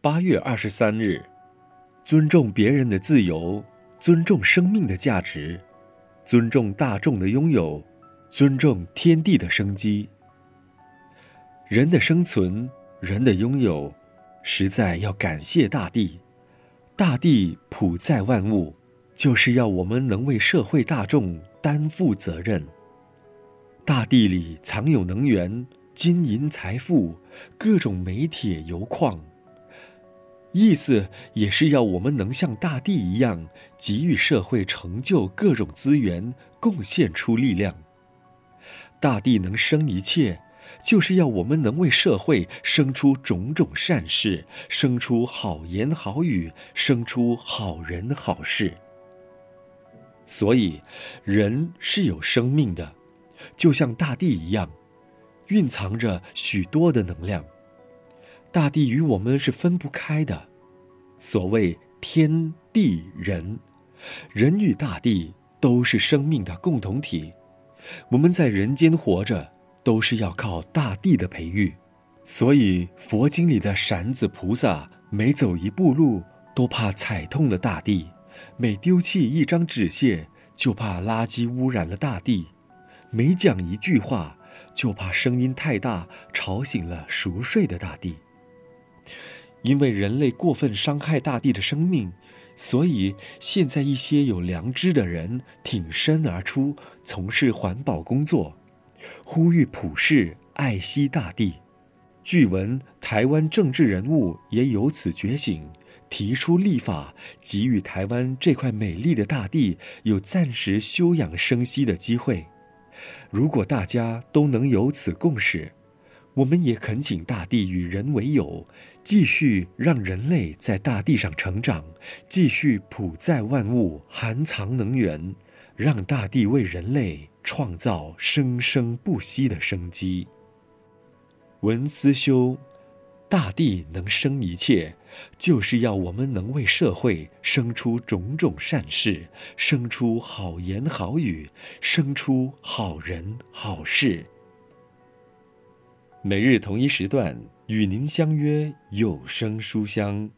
八月二十三日，尊重别人的自由，尊重生命的价值，尊重大众的拥有，尊重天地的生机。人的生存，人的拥有，实在要感谢大地。大地普在万物，就是要我们能为社会大众担负责任。大地里藏有能源、金银财富、各种煤铁油矿。意思也是要我们能像大地一样，给予社会成就各种资源，贡献出力量。大地能生一切，就是要我们能为社会生出种种善事，生出好言好语，生出好人好事。所以，人是有生命的，就像大地一样，蕴藏着许多的能量。大地与我们是分不开的，所谓天地人，人与大地都是生命的共同体。我们在人间活着，都是要靠大地的培育。所以佛经里的闪子菩萨，每走一步路都怕踩痛了大地；每丢弃一张纸屑，就怕垃圾污染了大地；每讲一句话，就怕声音太大吵醒了熟睡的大地。因为人类过分伤害大地的生命，所以现在一些有良知的人挺身而出，从事环保工作，呼吁普世爱惜大地。据闻台湾政治人物也由此觉醒，提出立法，给予台湾这块美丽的大地有暂时休养生息的机会。如果大家都能有此共识，我们也恳请大地与人为友。继续让人类在大地上成长，继续普在万物，含藏能源，让大地为人类创造生生不息的生机。文思修，大地能生一切，就是要我们能为社会生出种种善事，生出好言好语，生出好人好事。每日同一时段。与您相约有声书香。